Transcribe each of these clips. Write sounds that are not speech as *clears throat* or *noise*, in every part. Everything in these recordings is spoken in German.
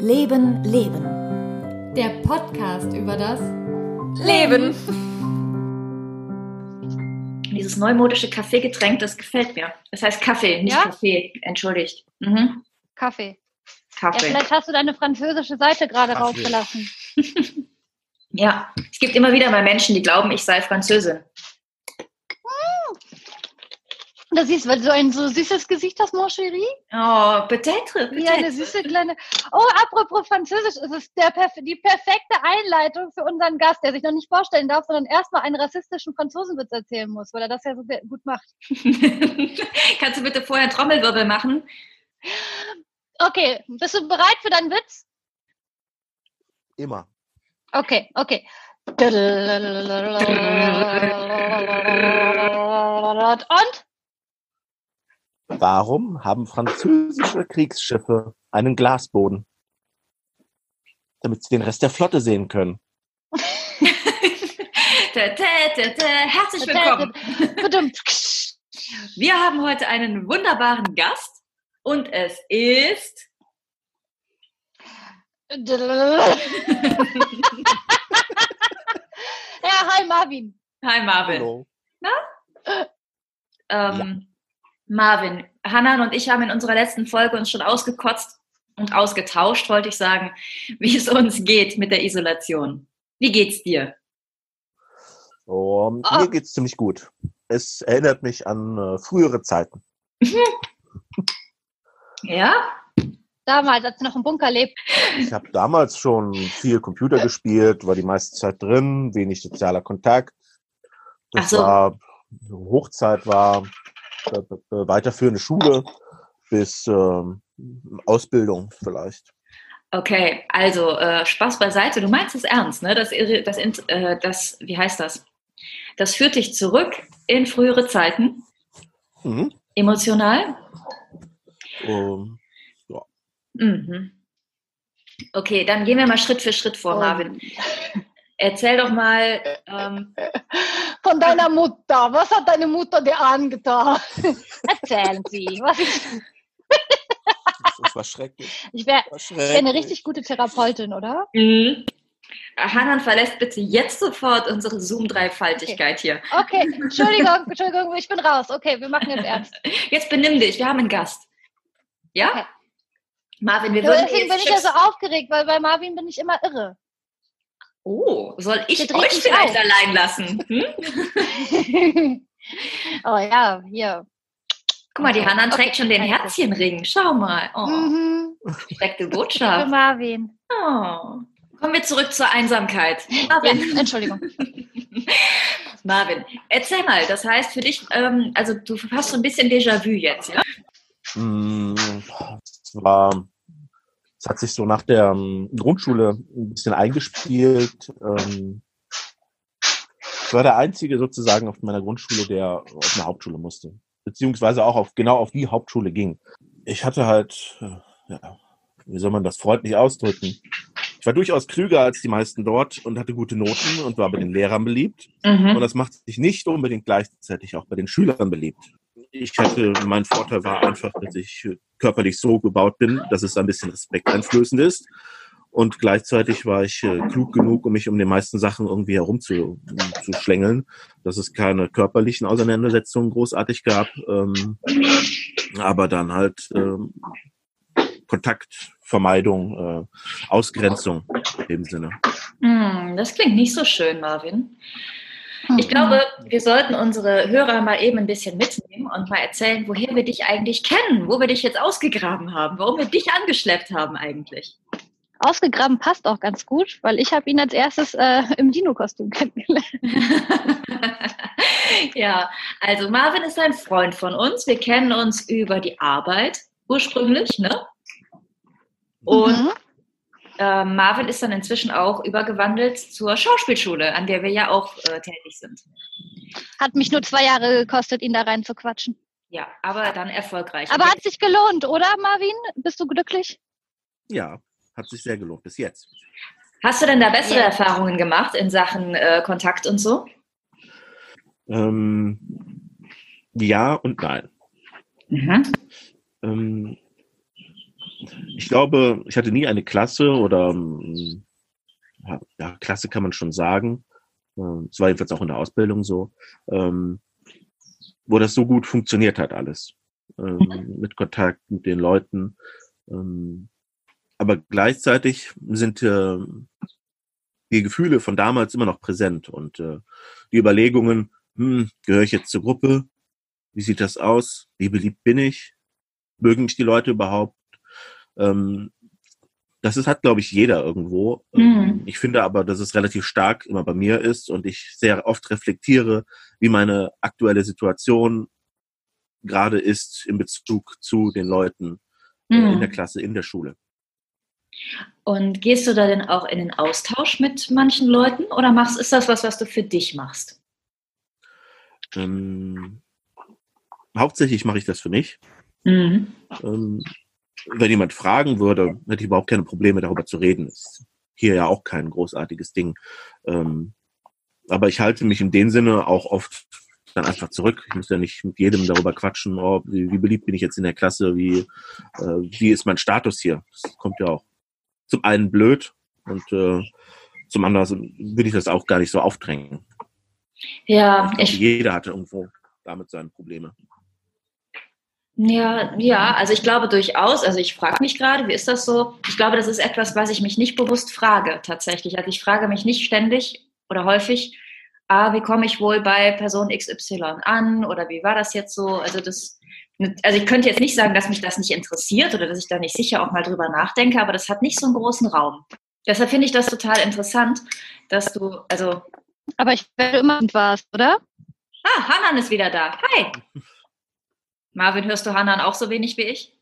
Leben, Leben. Der Podcast über das Leben. Dieses neumodische Kaffeegetränk, das gefällt mir. Das heißt Kaffee, nicht Ja? Kaffee. Entschuldigt. Mhm. Kaffee. Ja, Kaffee. vielleicht hast du deine französische Seite gerade Kaffee. rausgelassen. *laughs* Ja, es gibt immer wieder mal Menschen, die glauben, ich sei Französin. Da siehst weil du so ein so süßes Gesicht hast, mon chéri. Oh, peut-être. Wie eine peut-être. süße kleine. Oh, apropos Französisch, es ist der, die perfekte Einleitung für unseren Gast, der sich noch nicht vorstellen darf, sondern erstmal einen rassistischen Franzosenwitz erzählen muss, weil er das ja so sehr gut macht. *laughs* Kannst du bitte vorher Trommelwirbel machen? Okay, bist du bereit für deinen Witz? Immer. Okay, okay. Und? Warum haben französische Kriegsschiffe einen Glasboden? Damit sie den Rest der Flotte sehen können. *laughs* Herzlich willkommen. *laughs* Wir haben heute einen wunderbaren Gast und es ist *laughs* Ja, hi Marvin. Hi Marvin. Hallo. Ähm, Marvin, Hanan und ich haben in unserer letzten Folge uns schon ausgekotzt und ausgetauscht, wollte ich sagen, *laughs* wie es uns geht mit der Isolation. Wie geht's dir? Um, Ah. Mir geht's ziemlich gut. Es erinnert mich an äh, frühere Zeiten. *laughs* Ja? Damals, als du noch im Bunker lebt. Ich habe damals schon viel Computer gespielt, war die meiste Zeit drin, wenig sozialer Kontakt. Das Ach so. war Hochzeit war weiterführende Schule bis ähm, Ausbildung vielleicht. Okay, also äh, Spaß beiseite. Du meinst es ernst, ne? Das, das, äh, das, wie heißt das? Das führt dich zurück in frühere Zeiten, Mhm. emotional. Ähm, Mhm. Okay, dann gehen wir mal Schritt für Schritt vor, Oh. Marvin. Erzähl doch mal, ähm, Von deiner Mutter. Was hat deine Mutter dir angetan? Erzählen Sie. Was ich das war schrecklich. ich wäre wär eine richtig gute Therapeutin, oder? Mhm. Hanan verlässt bitte jetzt sofort unsere Zoom-Dreifaltigkeit hier. Okay, Entschuldigung, Entschuldigung, ich bin raus. Okay, wir machen jetzt ernst. Jetzt benimm dich, wir haben einen Gast. Ja? Okay. Marvin, wir würden deswegen bin ich ja so aufgeregt, weil bei Marvin bin ich immer irre. Oh, soll ich euch vielleicht auf. allein lassen? Hm? *laughs* oh ja, hier. Guck mal, die. Hanan Okay, trägt schon den. Herzchenring. Schau mal. Oh, Mhm. direkte Für Botschaft. Marvin. Oh. Kommen wir zurück zur Einsamkeit. Ja, Marvin, Entschuldigung. *laughs* Marvin, erzähl mal, das heißt für dich, ähm, also du hast so ein bisschen Déjà-vu jetzt, ja? Mm, war, es hat sich so nach der ähm, Grundschule ein bisschen eingespielt. Ähm, ich war der Einzige sozusagen auf meiner Grundschule, der auf eine Hauptschule musste. Beziehungsweise auch auf, genau auf die Hauptschule ging. Ich hatte halt, äh, ja, wie soll man das freundlich ausdrücken? Ich war durchaus klüger als die meisten dort und hatte gute Noten und war bei den Lehrern beliebt. Und Mhm. das macht sich nicht unbedingt gleichzeitig auch bei den Schülern beliebt. Ich hatte, mein Vorteil war einfach, dass ich körperlich so gebaut bin, dass es ein bisschen respekteinflößend ist. Und gleichzeitig war ich äh, klug genug, um mich um die meisten Sachen irgendwie herumzu zu schlängeln, dass es keine körperlichen Auseinandersetzungen großartig gab, ähm, aber dann halt ähm, Kontaktvermeidung, äh, Ausgrenzung dem Sinne. Hm, das klingt nicht so schön, Marvin. Mhm. Ich glaube, wir sollten unsere Hörer mal eben ein bisschen mitnehmen und mal erzählen, woher wir dich eigentlich kennen, wo wir dich jetzt ausgegraben haben, warum wir dich angeschleppt haben eigentlich. Ausgegraben passt auch ganz gut, weil ich habe ihn als erstes äh, im Dino-Kostüm *laughs* kennengelernt. *laughs* ja, also Marvin ist ein Freund von uns. Wir kennen uns über die Arbeit ursprünglich, ne? Und Mhm. Äh, Marvin ist dann inzwischen auch übergewandelt zur Schauspielschule, an der wir ja auch äh, tätig sind. Hat mich nur zwei Jahre gekostet, ihn da rein zu quatschen. Ja, aber dann erfolgreich. Aber hat sich gelohnt, oder, Marvin? Bist du glücklich? Ja, hat sich sehr gelohnt bis jetzt. Hast du denn da bessere Ja. Erfahrungen gemacht in Sachen äh, Kontakt und so? Ähm, ja und nein. Mhm. Ähm, ich glaube, ich hatte nie eine Klasse oder ähm, ja, Klasse kann man schon sagen. Ähm, Es war jedenfalls auch in der Ausbildung so, ähm, wo das so gut funktioniert hat alles. Mit Kontakt mit den Leuten. Aber gleichzeitig sind äh, die Gefühle von damals immer noch präsent und äh, die Überlegungen, hm, gehöre ich jetzt zur Gruppe? Wie sieht das aus? Wie beliebt bin ich? Mögen mich die Leute überhaupt? Ähm, das ist, hat, glaube ich, jeder irgendwo. Mhm. Ähm, Ich finde aber, dass es relativ stark immer bei mir ist und ich sehr oft reflektiere, wie meine aktuelle Situation gerade ist in Bezug zu den Leuten äh, in der Mhm. Klasse, in der Schule. Und gehst du da denn auch in den Austausch mit manchen Leuten oder machst, ist das was, was du für dich machst? Ähm, hauptsächlich mache ich das für mich. Mhm. Ähm, wenn jemand fragen würde, hätte ich überhaupt keine Probleme, darüber zu reden. Ist hier ja auch kein großartiges Ding. Ähm, aber ich halte mich in dem Sinne auch oft dann einfach zurück. Ich muss ja nicht mit jedem darüber quatschen, oh, wie, wie beliebt bin ich jetzt in der Klasse, wie, äh, wie ist mein Status hier. Das kommt ja auch zum einen blöd und äh, zum anderen will ich das auch gar nicht so aufdrängen. Ja, Ich jeder hatte irgendwo damit seine Probleme. Ja, ja, also ich glaube durchaus, also ich frage mich gerade, wie ist das so? Ich glaube, das ist etwas, was ich mich nicht bewusst frage, tatsächlich. Also ich frage mich nicht ständig oder häufig, ah, wie komme ich wohl bei Person XY an oder wie war das jetzt so? Also das, also ich könnte jetzt nicht sagen, dass mich das nicht interessiert oder dass ich da nicht sicher auch mal drüber nachdenke, aber das hat nicht so einen großen Raum. Deshalb finde ich das total interessant, dass du, also, Aber ich werde immer warst, oder? ah, Hanan ist wieder da. Hi. *laughs* Marvin, hörst du Hanan auch so wenig wie ich?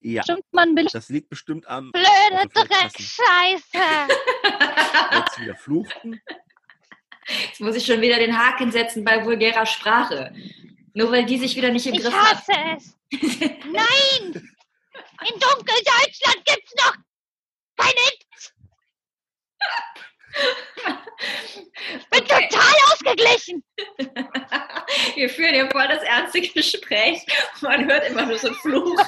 Ja, Stimmt, man bin das liegt bestimmt am, blöde Dreckscheiße. als *laughs* wir fluchten. Jetzt muss ich schon wieder den Haken setzen bei vulgärer Sprache. Nur weil die sich wieder nicht im Ich Griff hat. hasse es. Nein! In Dunkeldeutschland gibt's noch keine. Ich *laughs* bin Okay. total ausgeglichen. *laughs* Wir führen hier voll das ernste Gespräch. Man hört immer nur so einen Fluch.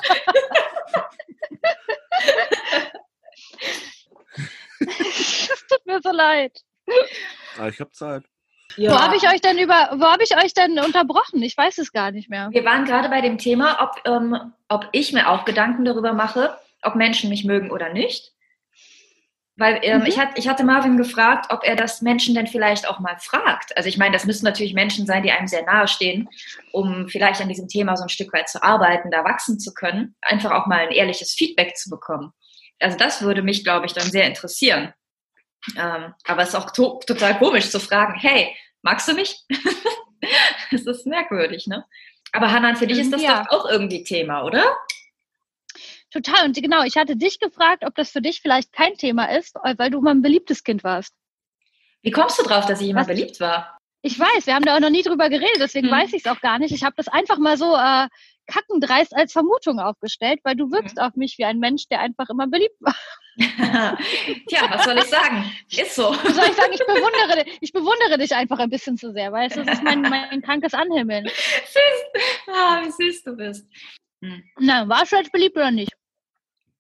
Es tut mir so leid. Ah, ich habe Zeit. Ja. Wo habe ich euch denn über, wo habe ich euch denn unterbrochen? Ich weiß es gar nicht mehr. Wir waren gerade bei dem Thema, ob, ähm, ob ich mir auch Gedanken darüber mache, ob Menschen mich mögen oder nicht. Weil ähm, Mhm. ich, hat, ich hatte Marvin gefragt, ob er das Menschen denn vielleicht auch mal fragt. Also ich meine, das müssen natürlich Menschen sein, die einem sehr nahe stehen, um vielleicht an diesem Thema so ein Stück weit zu arbeiten, da wachsen zu können, einfach auch mal ein ehrliches Feedback zu bekommen. Also das würde mich, glaube ich, dann sehr interessieren. Ähm, aber es ist auch to total komisch zu fragen, hey, magst du mich? *laughs* das ist merkwürdig, ne? Aber Hanan, für dich ist das Ja. doch auch irgendwie Thema, oder? Total. Und genau, ich hatte dich gefragt, ob das für dich vielleicht kein Thema ist, weil du mal ein beliebtes Kind warst. Wie kommst du drauf, dass ich immer Was? beliebt war? Ich weiß, wir haben da auch noch nie drüber geredet, deswegen Hm. weiß ich es auch gar nicht. Ich habe das einfach mal so äh, kackendreist als Vermutung aufgestellt, weil du wirkst auf mich wie ein Mensch, der einfach immer beliebt war. *laughs* Tja, was soll ich sagen? Ist so. Wie soll ich sagen, ich bewundere, ich bewundere dich einfach ein bisschen zu sehr, weil es ist mein, mein krankes Anhimmeln. *laughs* Süß. Ah, wie süß du bist. Hm. Na, warst du jetzt beliebt oder nicht?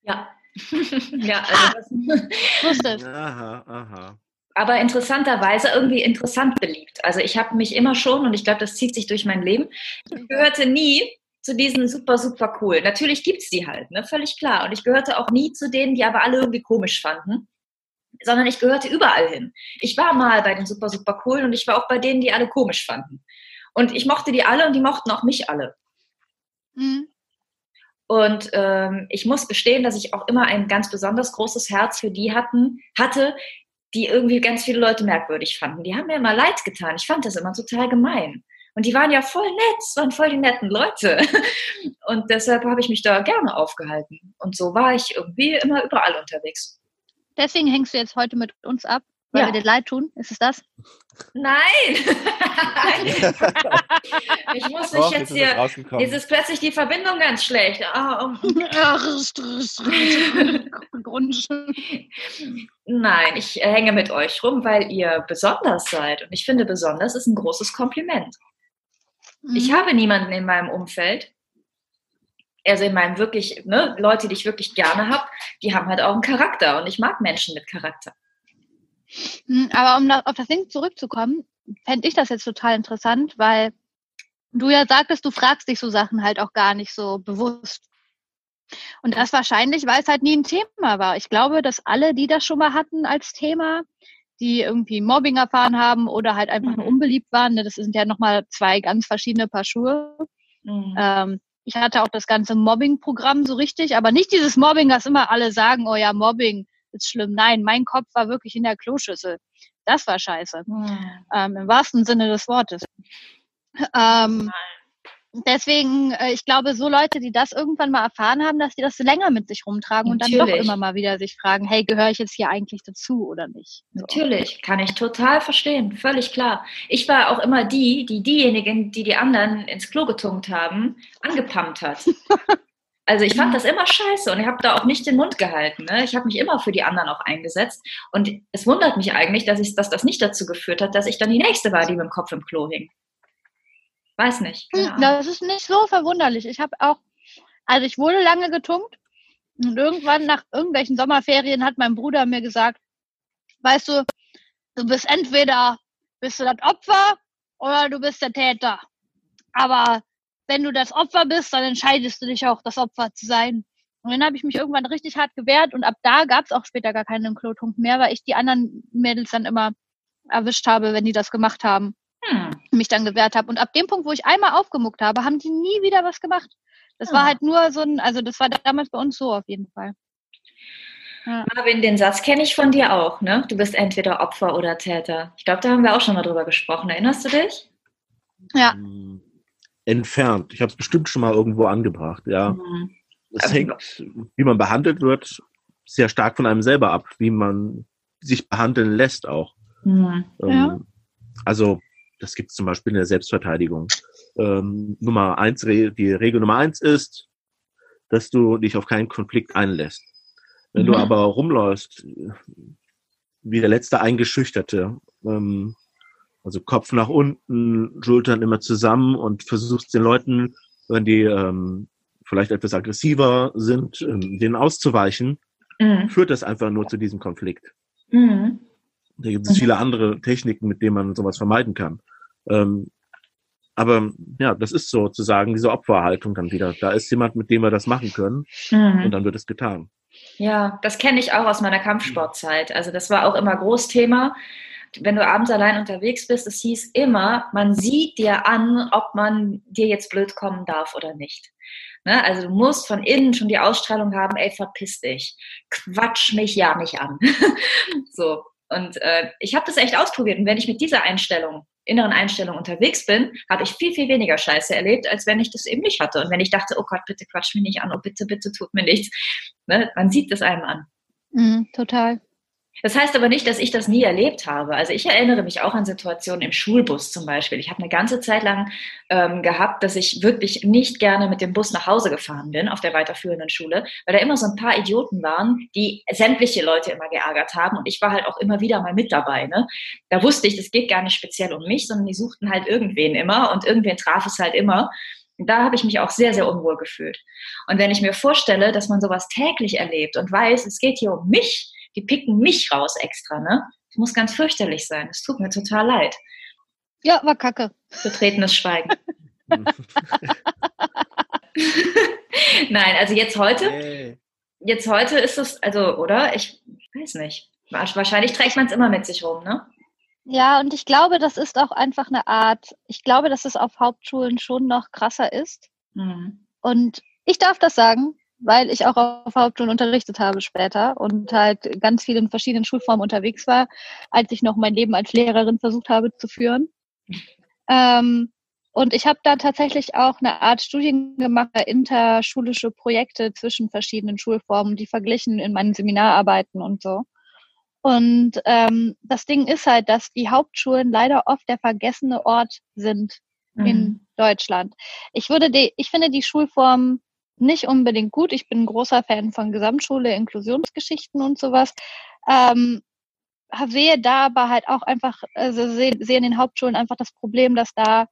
Ja. *laughs* ja, also das, *laughs* Wusste es. Aha, aha. aber interessanterweise irgendwie interessant beliebt. Also ich habe mich immer schon, und ich glaube, das zieht sich durch mein Leben, ich gehörte nie zu diesen super, super cool. Natürlich gibt's die halt, ne? völlig klar. Und ich gehörte auch nie zu denen, die aber alle irgendwie komisch fanden, sondern ich gehörte überall hin. Ich war mal bei den super, super coolen und ich war auch bei denen, die alle komisch fanden. Und ich mochte die alle und die mochten auch mich alle. Mhm. Und ähm, ich muss gestehen, dass ich auch immer ein ganz besonders großes Herz für die hatten, hatte, die irgendwie ganz viele Leute merkwürdig fanden. Die haben mir immer leid getan. Ich fand das immer total gemein. Und die waren ja voll nett, waren voll die netten Leute. *laughs* Und deshalb habe ich mich da gerne aufgehalten. Und so war ich irgendwie immer überall unterwegs. Deswegen hängst du jetzt heute mit uns ab, weil Ja. wir dir leid tun. Ist es das? Nein! *laughs* ich muss mich jetzt ist es hier. Jetzt ist plötzlich die Verbindung ganz schlecht. Nein, ich äh, hänge mit euch rum, weil ihr besonders seid. Und ich finde, besonders ist ein großes Kompliment. Mhm. Ich habe niemanden in meinem Umfeld, Also in meinem wirklich, ne, Leute, die ich wirklich gerne habe, die haben halt auch einen Charakter und ich mag Menschen mit Charakter. Hm, Aber um auf das Ding zurückzukommen, fände ich das jetzt total interessant, weil du ja sagtest, du fragst dich so Sachen halt auch gar nicht so bewusst. Und das wahrscheinlich, weil es halt nie ein Thema war. Ich glaube, dass alle, die das schon mal hatten als Thema, die irgendwie Mobbing erfahren haben oder halt einfach nur Mhm. unbeliebt waren, ne, das sind ja nochmal zwei ganz verschiedene Paar Schuhe. Mhm. Ähm, ich hatte auch das ganze Mobbing-Programm so richtig, aber nicht dieses Mobbing, dass immer alle sagen, oh ja, Mobbing ist schlimm. Nein, mein Kopf war wirklich in der Kloschüssel. Das war scheiße. Mhm. Ähm, Im wahrsten Sinne des Wortes. Ähm, deswegen, äh, ich glaube, so Leute, die das irgendwann mal erfahren haben, dass die das länger mit sich rumtragen und dann doch Natürlich. immer mal wieder sich fragen, hey, gehöre ich jetzt hier eigentlich dazu oder nicht? So. Natürlich, kann ich total verstehen, völlig klar. Ich war auch immer die, die diejenigen, die die anderen ins Klo getunkt haben, angepumpt hat. *laughs* Also ich fand das immer scheiße und ich habe da auch nicht den Mund gehalten. Ne? Ich habe mich immer für die anderen auch eingesetzt und es wundert mich eigentlich, dass, ich, dass das nicht dazu geführt hat, dass ich dann die Nächste war, die mit dem Kopf im Klo hing. Weiß nicht. keine Hm. Das ist nicht so verwunderlich. Ich habe auch, also ich wurde lange getunkt und irgendwann nach irgendwelchen Sommerferien hat mein Bruder mir gesagt, weißt du, du bist entweder bist du das Opfer oder du bist der Täter. Aber wenn du das Opfer bist, dann entscheidest du dich auch, das Opfer zu sein. Und dann habe ich mich irgendwann richtig hart gewehrt und ab da gab es auch später gar keinen Klotunk mehr, weil ich die anderen Mädels dann immer erwischt habe, wenn die das gemacht haben Hm. mich dann gewehrt habe. Und ab dem Punkt, wo ich einmal aufgemuckt habe, haben die nie wieder was gemacht. Das war Ah. halt nur so ein, also das war damals bei uns so auf jeden Fall. Marvin, den Satz kenne ich von dir auch. Ne? Du bist entweder Opfer oder Täter. Ich glaube, da haben wir auch schon mal drüber gesprochen. Erinnerst du dich? Ja. Ähm, Entfernt. Ich habe es bestimmt schon mal irgendwo angebracht, ja. Mhm. Es hängt, wie man behandelt wird, sehr stark von einem selber ab, wie man sich behandeln lässt auch. Mhm. Ähm, Ja. Also, das gibt es zum Beispiel in der Selbstverteidigung. Ähm, Nummer eins, die Regel Nummer eins ist, dass du dich auf keinen Konflikt einlässt. Wenn du Mhm. aber rumläufst, wie der letzte Eingeschüchterte, ähm, also Kopf nach unten, Schultern immer zusammen und versuchst den Leuten, wenn die ähm, vielleicht etwas aggressiver sind, ähm, denen auszuweichen, Mhm. führt das einfach nur zu diesem Konflikt. Mhm. Da gibt es Mhm. viele andere Techniken, mit denen man sowas vermeiden kann. Ähm, aber ja, das ist sozusagen diese Opferhaltung dann wieder. Da ist jemand, mit dem wir das machen können Mhm. und dann wird es getan. Ja, das kenne ich auch aus meiner Kampfsportzeit. Also das war auch immer Großthema. Wenn du abends allein unterwegs bist, es hieß immer, man sieht dir an, ob man dir jetzt blöd kommen darf oder nicht. Ne? Also du musst von innen schon die Ausstrahlung haben, ey, verpiss dich. Quatsch mich ja nicht an. *laughs* so. Und äh, ich habe das echt ausprobiert. Und wenn ich mit dieser Einstellung, inneren Einstellung unterwegs bin, habe ich viel, viel weniger Scheiße erlebt, als wenn ich das eben nicht hatte. Und wenn ich dachte, oh Gott, bitte quatsch mich nicht an, oh bitte, bitte tut mir nichts. Ne? Man sieht das einem an. Mhm, total. Das heißt aber nicht, dass ich das nie erlebt habe. Also ich erinnere mich auch an Situationen im Schulbus zum Beispiel. Ich habe eine ganze Zeit lang ähm, gehabt, dass ich wirklich nicht gerne mit dem Bus nach Hause gefahren bin auf der weiterführenden Schule, weil da immer so ein paar Idioten waren, die sämtliche Leute immer geärgert haben und ich war halt auch immer wieder mal mit dabei. Ne? Da wusste ich, das geht gar nicht speziell um mich, sondern die suchten halt irgendwen immer und irgendwen traf es halt immer. Und da habe ich mich auch sehr, sehr unwohl gefühlt. Und wenn ich mir vorstelle, dass man sowas täglich erlebt und weiß, es geht hier um mich, die picken mich raus extra, ne? Das muss ganz fürchterlich sein. Es tut mir total leid. Ja, war kacke. Betretenes Schweigen. *laughs* *laughs* Nein, also jetzt heute, Hey. jetzt heute ist es, also, oder? Ich weiß nicht. Wahrscheinlich trägt man es immer mit sich rum, ne? Ja, und ich glaube, das ist auch einfach eine Art, ich glaube, dass es auf Hauptschulen schon noch krasser ist. Mhm. Und ich darf das sagen, weil ich auch auf Hauptschulen unterrichtet habe später und halt ganz viel in verschiedenen Schulformen unterwegs war, als ich noch mein Leben als Lehrerin versucht habe zu führen. Ähm, und ich habe da tatsächlich auch eine Art Studien gemacht, interschulische Projekte zwischen verschiedenen Schulformen, die verglichen in meinen Seminararbeiten und so. Und ähm, das Ding ist halt, dass die Hauptschulen leider oft der vergessene Ort sind in Mhm. Deutschland. Ich würde die, ich finde die Schulform nicht unbedingt gut. Ich bin ein großer Fan von Gesamtschule, Inklusionsgeschichten und sowas. Ähm, sehe da aber halt auch einfach, also sehe, sehe in den Hauptschulen einfach das Problem, dass da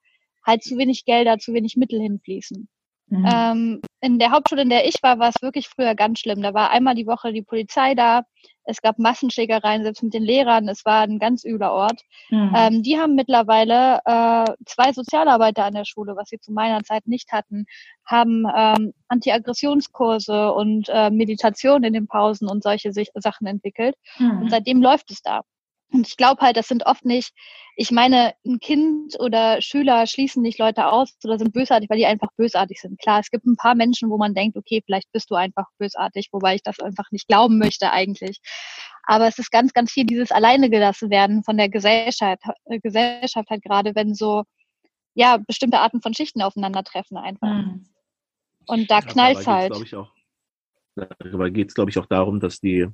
halt zu wenig Gelder, zu wenig Mittel hinfließen. Mhm. Ähm, in der Hauptschule, in der ich war, war es wirklich früher ganz schlimm. Da war einmal die Woche die Polizei da. Es gab Massenschlägereien, selbst mit den Lehrern. Es war ein ganz übler Ort. Mhm. Ähm, die haben mittlerweile äh, zwei Sozialarbeiter an der Schule, was sie zu meiner Zeit nicht hatten, haben ähm, Antiaggressionskurse und äh, Meditation in den Pausen und solche Sachen entwickelt. Mhm. Und seitdem läuft es da. Und ich glaube halt, das sind oft nicht, ich meine, ein Kind oder Schüler schließen nicht Leute aus oder sind bösartig, weil die einfach bösartig sind. Klar, es gibt ein paar Menschen, wo man denkt, okay, vielleicht bist du einfach bösartig, wobei ich das einfach nicht glauben möchte eigentlich. Aber es ist ganz, ganz viel dieses alleine gelassen werden von der Gesellschaft, äh, Gesellschaft halt gerade, wenn so, ja, bestimmte Arten von Schichten aufeinandertreffen einfach. Mhm. Und da knallt es halt. Dabei geht es, glaube ich, auch darum, dass die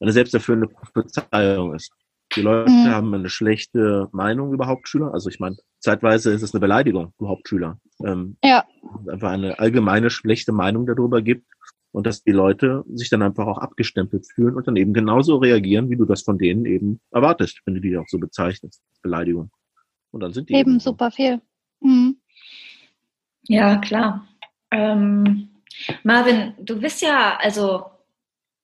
eine selbsterfüllende Prophezeiung ist. Die Leute mhm. haben eine schlechte Meinung über Hauptschüler. Also ich meine, zeitweise ist es eine Beleidigung für Hauptschüler. Ähm, ja. Einfach eine allgemeine schlechte Meinung darüber gibt und dass die Leute sich dann einfach auch abgestempelt fühlen und dann eben genauso reagieren, wie du das von denen eben erwartest, wenn du die auch so bezeichnest. Beleidigung. Und dann sind die eben, eben super viel. Mhm. Ja, klar. Ähm, Marvin, du bist ja, also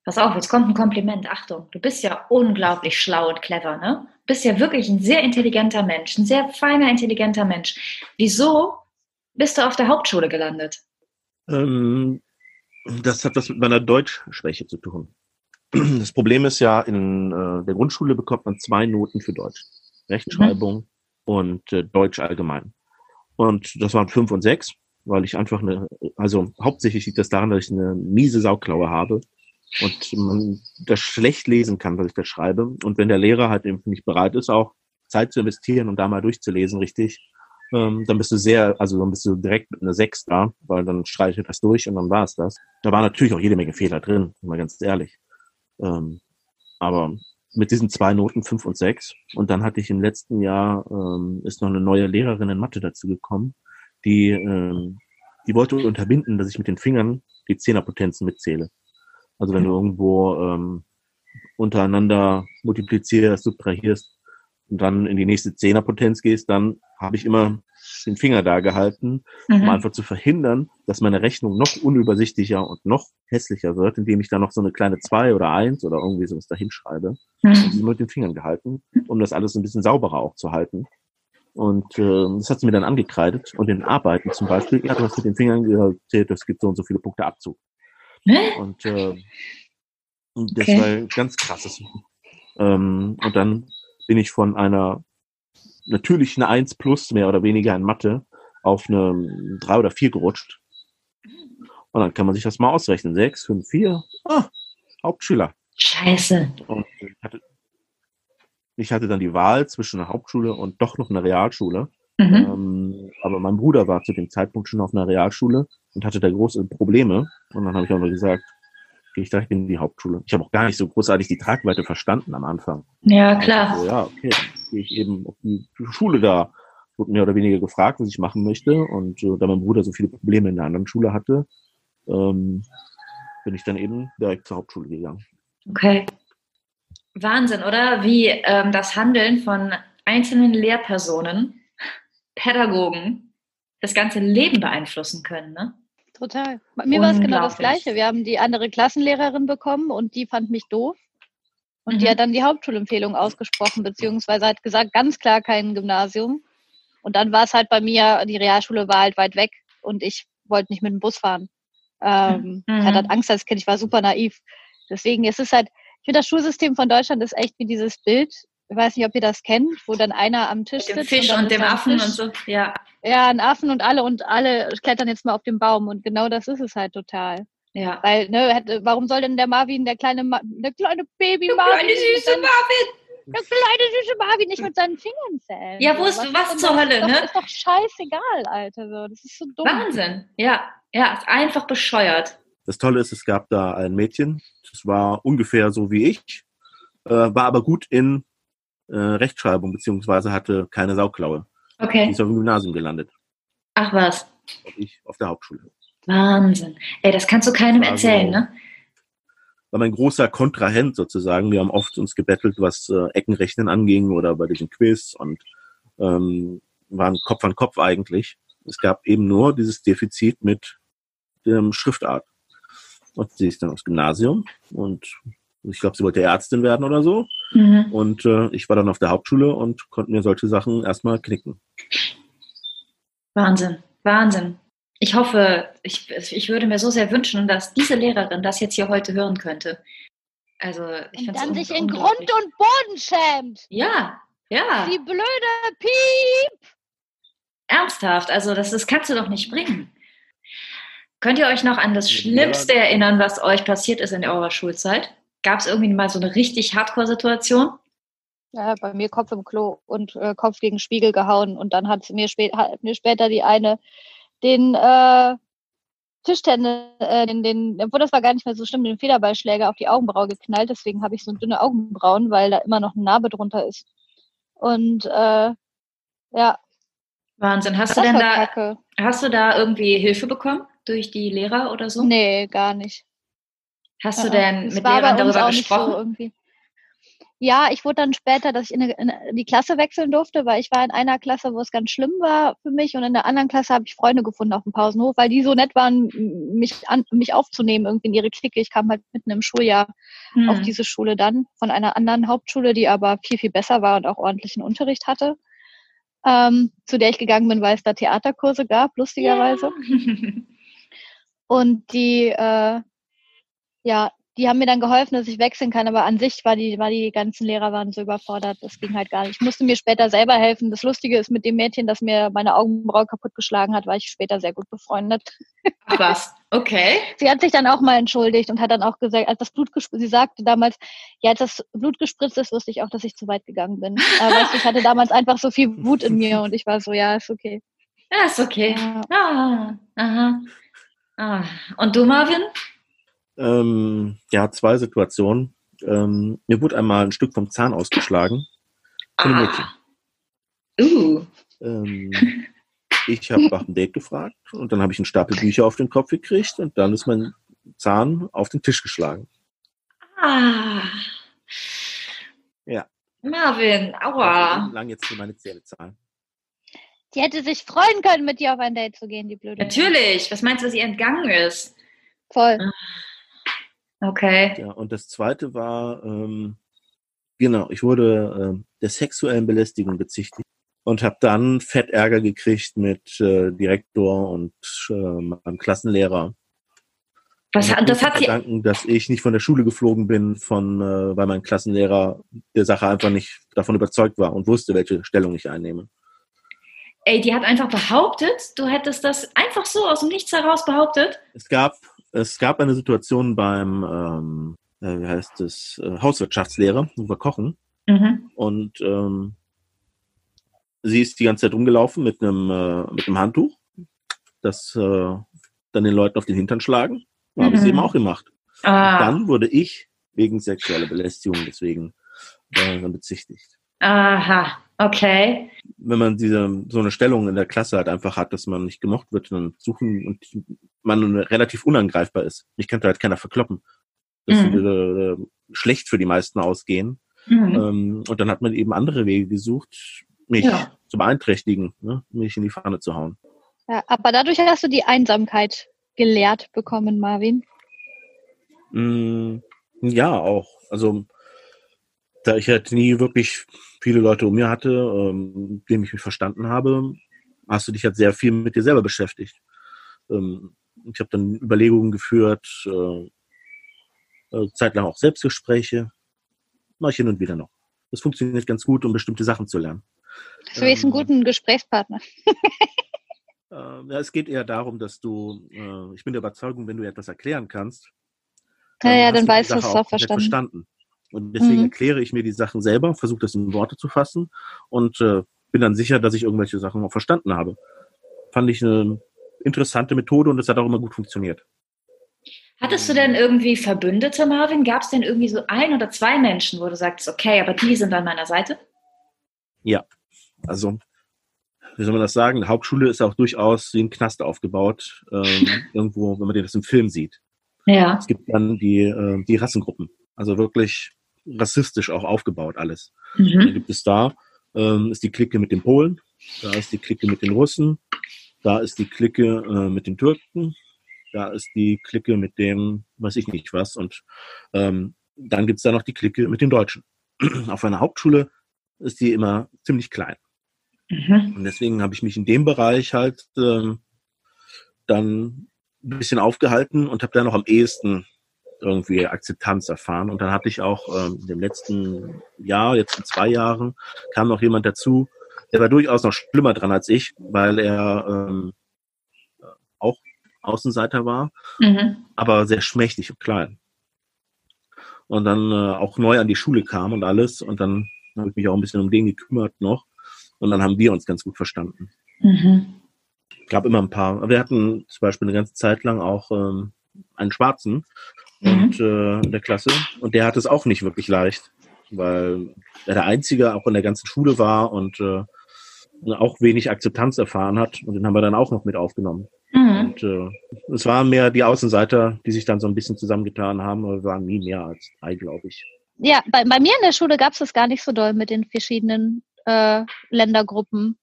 Pass auf, jetzt kommt ein Kompliment. Achtung, du bist ja unglaublich schlau und clever, ne? Du bist ja wirklich ein sehr intelligenter Mensch, ein sehr feiner, intelligenter Mensch. Wieso bist du auf der Hauptschule gelandet? Ähm, das hat was mit meiner Deutschschwäche zu tun. *clears throat* Das Problem ist ja, in äh, der Grundschule bekommt man zwei Noten für Deutsch. Rechtschreibung mhm. und äh, Deutsch allgemein. Und das waren fünf und sechs, weil ich einfach eine, also hauptsächlich liegt das daran, dass ich eine miese Sauklaue habe und man das schlecht lesen kann, was ich da schreibe. Und wenn der Lehrer halt eben nicht bereit ist, auch Zeit zu investieren und da mal durchzulesen, richtig, ähm, dann bist du sehr, also dann bist du direkt mit einer Sechs da, weil dann streiche ich das durch und dann war es das. Da waren natürlich auch jede Menge Fehler drin, mal ganz ehrlich. Ähm, aber mit diesen zwei Noten, fünf und sechs. Und dann hatte ich im letzten Jahr, ähm, ist noch eine neue Lehrerin in Mathe dazu gekommen, die, ähm, die wollte unterbinden, dass ich mit den Fingern die Zehnerpotenzen mitzähle. Also wenn du irgendwo ähm, untereinander multiplizierst, subtrahierst und dann in die nächste Zehnerpotenz gehst, dann habe ich immer den Finger da gehalten, mhm. um einfach zu verhindern, dass meine Rechnung noch unübersichtlicher und noch hässlicher wird, indem ich da noch so eine kleine zwei oder eins oder irgendwie sowas dahin schreibe. Mhm. Sie mit den Fingern gehalten, um das alles ein bisschen sauberer auch zu halten. Und äh, das hat sie mir dann angekreidet. Und in Arbeiten zum Beispiel, ja, du hast mit den Fingern gezählt, es gibt so und so viele Punkte Abzug. Und äh, das okay. war ganz krasses. Ähm, und dann bin ich von einer natürlich eine 1 plus mehr oder weniger in Mathe auf eine 3 oder 4 gerutscht. Und dann kann man sich das mal ausrechnen. 6, 5, 4. Ah, Hauptschüler. Scheiße. Ich hatte, ich hatte dann die Wahl zwischen einer Hauptschule und doch noch einer Realschule. Mhm. Ähm, aber mein Bruder war zu dem Zeitpunkt schon auf einer Realschule und hatte da große Probleme. Und dann habe ich auch mal gesagt, gehe ich direkt in die Hauptschule. Ich habe auch gar nicht so großartig die Tragweite verstanden am Anfang. Ja, klar. Also, ja, okay, gehe ich eben auf die Schule da. Wurde mehr oder weniger gefragt, was ich machen möchte. Und äh, da mein Bruder so viele Probleme in der anderen Schule hatte, ähm, bin ich dann eben direkt zur Hauptschule gegangen. Okay. Wahnsinn, oder? Wie ähm, das Handeln von einzelnen Lehrpersonen Pädagogen das ganze Leben beeinflussen können. Ne? Total. Bei mir war es genau das Gleiche. Wir haben die andere Klassenlehrerin bekommen und die fand mich doof. Und mhm. die hat dann die Hauptschulempfehlung ausgesprochen, beziehungsweise hat gesagt, ganz klar kein Gymnasium. Und dann war es halt bei mir, die Realschule war halt weit weg und ich wollte nicht mit dem Bus fahren. Ähm, mhm. Ich hatte halt Angst als Kind, ich war super naiv. Deswegen ist es halt, ich finde, das Schulsystem von Deutschland ist echt wie dieses Bild ich weiß nicht, ob ihr das kennt, wo dann einer am Tisch Mit dem Fisch und, und dem Affen Fisch, und so, ja. Ja, ein Affen und alle und alle klettern jetzt mal auf den Baum und genau das ist es halt total. Ja. Weil, ne, warum soll denn der Marvin, der kleine, Ma der kleine Baby der Marvin. Kleine süße seinen, Marvin! Der kleine süße Marvin nicht mit seinen Fingern zählen. Ja, wo ist, was, was zur Hölle, das ne? Das ist doch scheißegal, Alter, so. Das ist so dumm. Wahnsinn. Ja, ja, ist einfach bescheuert. Das Tolle ist, es gab da ein Mädchen, das war ungefähr so wie ich, äh, war aber gut in äh, Rechtschreibung, beziehungsweise hatte keine Sauklaue. Okay. Die ist auf dem Gymnasium gelandet. Ach was. Und ich auf der Hauptschule. Wahnsinn. Ey, das kannst du keinem erzählen, ne? War mein großer Kontrahent sozusagen. Wir haben oft uns gebettelt, was äh, Eckenrechnen anging oder bei diesem Quiz und ähm, waren Kopf an Kopf eigentlich. es gab eben nur dieses Defizit mit der Schriftart. Und sie ist dann aufs Gymnasium und ich glaube, sie wollte Ärztin werden oder so. Mhm. Und äh, ich war dann auf der Hauptschule und konnte mir solche Sachen erstmal knicken. Wahnsinn, Wahnsinn. Ich hoffe, ich, ich würde mir so sehr wünschen, dass diese Lehrerin das jetzt hier heute hören könnte. Also, ich Und dann sich in. Grund und Boden schämt. Ja, ja, Die blöde Piep. ernsthaft. Also, das, das kannst du doch nicht bringen. Könnt ihr euch noch an das. Schlimmste erinnern, was euch passiert ist in eurer Schulzeit? Gab es irgendwie mal so eine richtig Hardcore-Situation? Ja, bei mir Kopf im Klo und äh, Kopf gegen Spiegel gehauen. Und dann hat mir, spät, hat mir später die eine den äh, Tischtennis, äh, den, den, obwohl das war gar nicht mehr so schlimm, den Federballschläger auf die Augenbraue geknallt. Deswegen habe ich so dünne Augenbrauen, weil da immer noch eine Narbe drunter ist. Und äh, ja, Wahnsinn. Hast du denn da, kacke. hast du da irgendwie Hilfe bekommen durch die Lehrer oder so? Nee, gar nicht. Hast du Ja, denn es mit Lehrern darüber auch nicht gesprochen? So irgendwie. Ja, ich wurde dann später, dass ich in, eine, in die Klasse wechseln durfte, weil ich war in einer Klasse, wo es ganz schlimm war für mich und in der anderen Klasse habe ich Freunde gefunden auf dem Pausenhof, weil die so nett waren, mich, an, mich aufzunehmen irgendwie in ihre Clique. Ich kam halt mitten im Schuljahr Hm. auf diese Schule dann von einer anderen Hauptschule, die aber viel, viel besser war und auch ordentlichen Unterricht hatte, ähm, zu der ich gegangen bin, weil es da Theaterkurse gab, lustigerweise. *laughs* Und die, äh, ja, die haben mir dann geholfen, dass ich wechseln kann, aber an sich war die, war die ganzen Lehrer waren so überfordert, das ging halt gar nicht. Ich musste mir später selber helfen. Das Lustige ist mit dem Mädchen, das mir meine Augenbraue kaputtgeschlagen hat, war ich später sehr gut befreundet. Ach was, okay. *laughs* Sie hat sich dann auch mal entschuldigt und hat dann auch gesagt, als das Blut gespritzt, sie sagte damals, ja, als das Blut gespritzt ist, wusste ich auch, dass ich zu weit gegangen bin. Aber ich hatte damals einfach so viel Wut in mir und ich war so, ja, ist okay. Ja, ist okay. Ja. Ah, aha. Ah. Und du, Marvin? Ähm, ja, zwei Situationen. Ähm, mir wurde einmal ein Stück vom Zahn ausgeschlagen. Von einem Mädchen. Uh. Ähm, ich habe nach einem Date gefragt und dann habe ich einen Stapel Bücher auf den Kopf gekriegt und dann ist mein Zahn auf den Tisch geschlagen. Ah. Ja. Marvin, aua. Lang jetzt für meine Zähne zahlen. Die hätte sich freuen können, mit dir auf ein Date zu gehen, die blöde. Natürlich. Was meinst du, was ihr entgangen ist? Voll. Okay. Ja, und das zweite war, ähm, genau, ich wurde ähm, der sexuellen Belästigung bezichtigt und habe dann fett Ärger gekriegt mit äh, Direktor und äh, meinem Klassenlehrer. Was, Und hat- das hat verdanken, dass ich nicht von der Schule geflogen bin, von, äh, weil mein Klassenlehrer der Sache einfach nicht davon überzeugt war und wusste, welche Stellung ich einnehme. Ey, die hat einfach behauptet, du hättest das einfach so aus dem Nichts heraus behauptet. Es gab, es gab eine Situation beim, ähm, äh, wie heißt es, äh, Hauswirtschaftslehre, wo wir kochen. Mhm. Und ähm, sie ist die ganze Zeit rumgelaufen mit einem, äh, mit einem Handtuch, das äh, dann den Leuten auf den Hintern schlagen. Habe ich sie Mhm. eben auch gemacht. Ah, Dann wurde ich wegen sexueller Belästigung deswegen äh, bezichtigt. aha, okay. Wenn man diese so eine Stellung in der Klasse halt einfach hat, dass man nicht gemocht wird, dann suchen und man relativ unangreifbar ist. Ich könnte halt keiner verkloppen. Das Mhm. würde äh, schlecht für die meisten ausgehen. Mhm. Ähm, und dann hat man eben andere Wege gesucht, mich Ja. zu beeinträchtigen, ne? mich in die Pfanne zu hauen. Ja, aber dadurch hast du die Einsamkeit gelehrt bekommen, Marvin. Mm, ja, auch. Also, da ich halt nie wirklich viele Leute um mir hatte, ähm, mit denen ich mich verstanden habe, hast du dich halt sehr viel mit dir selber beschäftigt. Ähm, ich habe dann Überlegungen geführt, äh, äh, zeitlang auch Selbstgespräche, mache ich hin und wieder noch. Das funktioniert ganz gut, um bestimmte Sachen zu lernen. Du bist einen Ähm, guten Gesprächspartner. *laughs* Äh, ja, es geht eher darum, dass du, äh, ich bin der Überzeugung, wenn du etwas erklären kannst, Ja, ja, dann weißt du es auch komplett verstanden. Und deswegen Mhm. erkläre ich mir die Sachen selber, versuche das in Worte zu fassen und äh, bin dann sicher, dass ich irgendwelche Sachen auch verstanden habe. Fand ich eine interessante Methode und es hat auch immer gut funktioniert. Hattest du denn irgendwie Verbündete, Marvin? Gab es denn irgendwie so ein oder zwei Menschen, wo du sagst, okay, aber die sind an meiner Seite? Also, wie soll man das sagen? Die Hauptschule ist auch durchaus wie ein Knast aufgebaut, ähm, *laughs* irgendwo, wenn man das im Film sieht. Ja. Es gibt dann die, äh, die Rassengruppen, also wirklich rassistisch auch aufgebaut alles. Dann Mhm. gibt es da, ähm, ist die Clique mit den Polen, da ist die Clique mit den Russen, Da ist die Clique äh, mit den Türken, da ist die Clique mit dem, weiß ich nicht was. Und ähm, dann gibt's da noch die Clique mit den Deutschen. *clears throat* Auf einer Hauptschule ist die immer ziemlich klein. Mhm. Und deswegen habe ich mich in dem Bereich halt ähm, dann ein bisschen aufgehalten und habe da noch am ehesten irgendwie Akzeptanz erfahren. Und dann hatte ich auch ähm, in dem letzten Jahr, jetzt in zwei Jahren, kam noch jemand dazu, der war durchaus noch schlimmer dran als ich, weil er ähm, auch Außenseiter war, Mhm. aber sehr schmächtig und klein. Und dann äh, auch neu an die Schule kam und alles. Und dann habe ich mich auch ein bisschen um den gekümmert noch. Und dann haben wir uns ganz gut verstanden. Mhm. gab immer ein paar. Wir hatten zum Beispiel eine ganze Zeit lang auch ähm, einen Schwarzen. Und, äh, in der Klasse. Und der hat es auch nicht wirklich leicht, weil er der Einzige auch in der ganzen Schule war und äh, auch wenig Akzeptanz erfahren hat. Und den haben wir dann auch noch mit aufgenommen. Mhm. Und äh, es waren mehr die Außenseiter, die sich dann so ein bisschen zusammengetan haben, aber wir waren nie mehr als drei, glaube ich. Ja, bei, bei mir in der Schule gab es das gar nicht so doll mit den verschiedenen äh, Ländergruppen.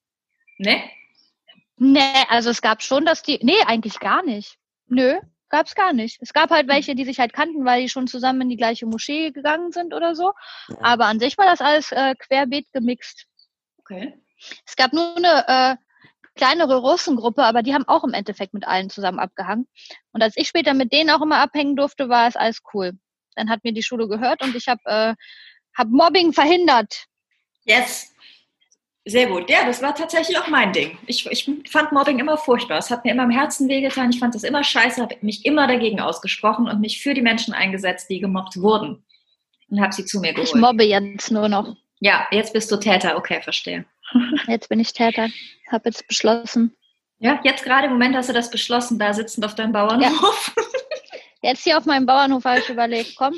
Ne? Nee, also es gab schon, dass die. Nee, eigentlich gar nicht. Nö, gab's gar nicht. Es gab halt welche, die sich halt kannten, weil die schon zusammen in die gleiche Moschee gegangen sind oder so. Aber an sich war das alles äh, querbeet gemixt. Okay. Es gab nur eine äh, kleinere Russengruppe, aber die haben auch im Endeffekt mit allen zusammen abgehangen. Und als ich später mit denen auch immer abhängen durfte, war es alles cool. Dann hat mir die Schule gehört und ich habe äh, hab Mobbing verhindert. Yes. Sehr gut. Ja, das war tatsächlich auch mein Ding. Ich, ich fand Mobbing immer furchtbar. Es hat mir immer im Herzen wehgetan. Ich fand das immer scheiße, habe mich immer dagegen ausgesprochen und mich für die Menschen eingesetzt, die gemobbt wurden. Und habe sie zu mir Ich geholt. mobbe jetzt nur noch. Ja, jetzt bist du Täter. Okay, verstehe. *laughs* Jetzt bin ich Täter. Habe jetzt beschlossen. Ja, jetzt gerade im Moment hast du das beschlossen, da sitzend auf deinem Bauernhof. Jetzt hier auf meinem Bauernhof habe ich überlegt, komm,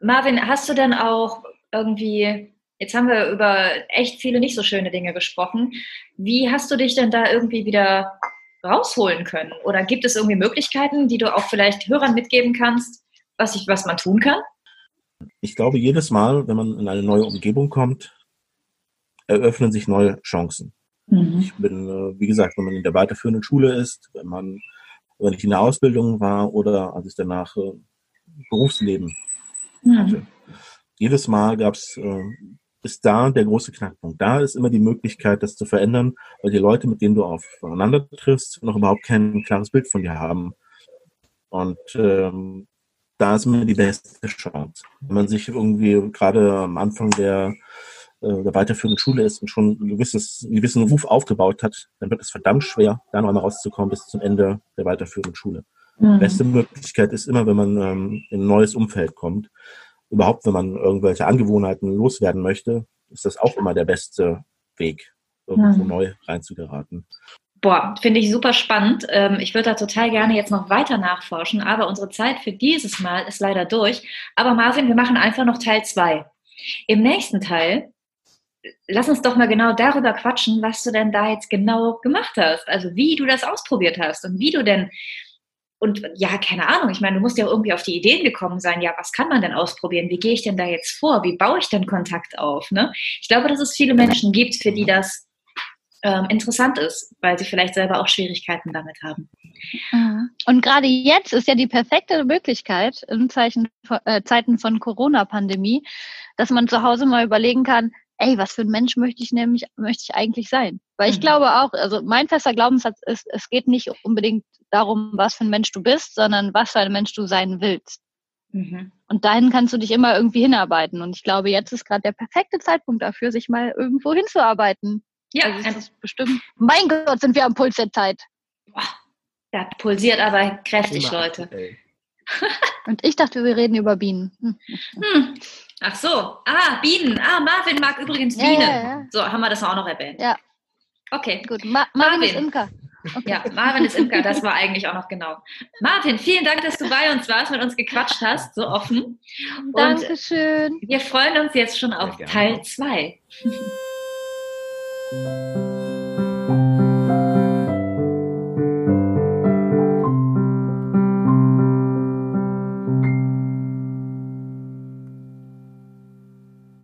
Marvin, hast du denn auch irgendwie, jetzt haben wir über echt viele nicht so schöne Dinge gesprochen, wie hast du dich denn da irgendwie wieder rausholen können? Oder gibt es irgendwie Möglichkeiten, die du auch vielleicht Hörern mitgeben kannst, was, ich, was man tun kann? Ich glaube, jedes Mal, wenn man in eine neue Umgebung kommt, eröffnen sich neue Chancen. Ich bin, äh, wie gesagt, wenn man in der weiterführenden Schule ist, wenn man, wenn ich in der Ausbildung war oder als ich danach äh, Berufsleben hatte. Jedes Mal gab es, äh, ist da der große Knackpunkt. Da ist immer die Möglichkeit, das zu verändern, weil die Leute, mit denen du aufeinander triffst, noch überhaupt kein klares Bild von dir haben. Und ähm, da ist immer die beste Chance. Wenn man sich irgendwie gerade am Anfang der, äh, der weiterführenden Schule ist und schon ein gewisses, einen gewissen Ruf aufgebaut hat, dann wird es verdammt schwer, da noch einmal rauszukommen bis zum Ende der weiterführenden Schule. Mhm. Beste Möglichkeit ist immer, wenn man ähm, in ein neues Umfeld kommt. Überhaupt, wenn man irgendwelche Angewohnheiten loswerden möchte, ist das auch immer der beste Weg, irgendwo Mhm. neu reinzugeraten. Boah, finde ich super spannend. Ähm, ich würde da total gerne jetzt noch weiter nachforschen, aber unsere Zeit für dieses Mal ist leider durch. Aber Marvin, wir machen einfach noch Teil zwei. Im nächsten Teil, lass uns doch mal genau darüber quatschen, was du denn da jetzt genau gemacht hast. Also wie du das ausprobiert hast und wie du denn, und ja, keine Ahnung, ich meine, du musst ja irgendwie auf die Ideen gekommen sein, ja, was kann man denn ausprobieren? Wie gehe ich denn da jetzt vor? Wie baue ich denn Kontakt auf? Ne? Ich glaube, dass es viele Menschen gibt, für die das ähm, interessant ist, weil sie vielleicht selber auch Schwierigkeiten damit haben. Und gerade jetzt ist ja die perfekte Möglichkeit in Zeichen, äh, Zeiten von Corona-Pandemie, dass man zu Hause mal überlegen kann, ey, was für ein Mensch möchte ich nämlich, möchte ich eigentlich sein? Weil ich Mhm. glaube auch, also mein fester Glaubenssatz ist, es geht nicht unbedingt darum, was für ein Mensch du bist, sondern was für ein Mensch du sein willst. Mhm. Und dahin kannst du dich immer irgendwie hinarbeiten. Und ich glaube, jetzt ist gerade der perfekte Zeitpunkt dafür, sich mal irgendwo hinzuarbeiten. Ja, also ist bestimmt, mein Gott, sind wir am Puls der Zeit. der pulsiert aber kräftig, Immer Leute. aktuell. Und ich dachte, wir reden über Bienen. Hm. Hm. Ach so, ah, Bienen. Ah, Marvin mag übrigens Ja, Bienen. ja, ja. So, haben wir das auch noch erwähnt. Ja. Okay. Gut, Ma Marvin ist Marvin. Imker. Ja, Marvin ist Imker, das war eigentlich auch noch genau. Marvin, vielen Dank, dass du bei uns warst, mit uns gequatscht hast, so offen. Und Dankeschön. wir freuen uns jetzt schon auf. Teil 2.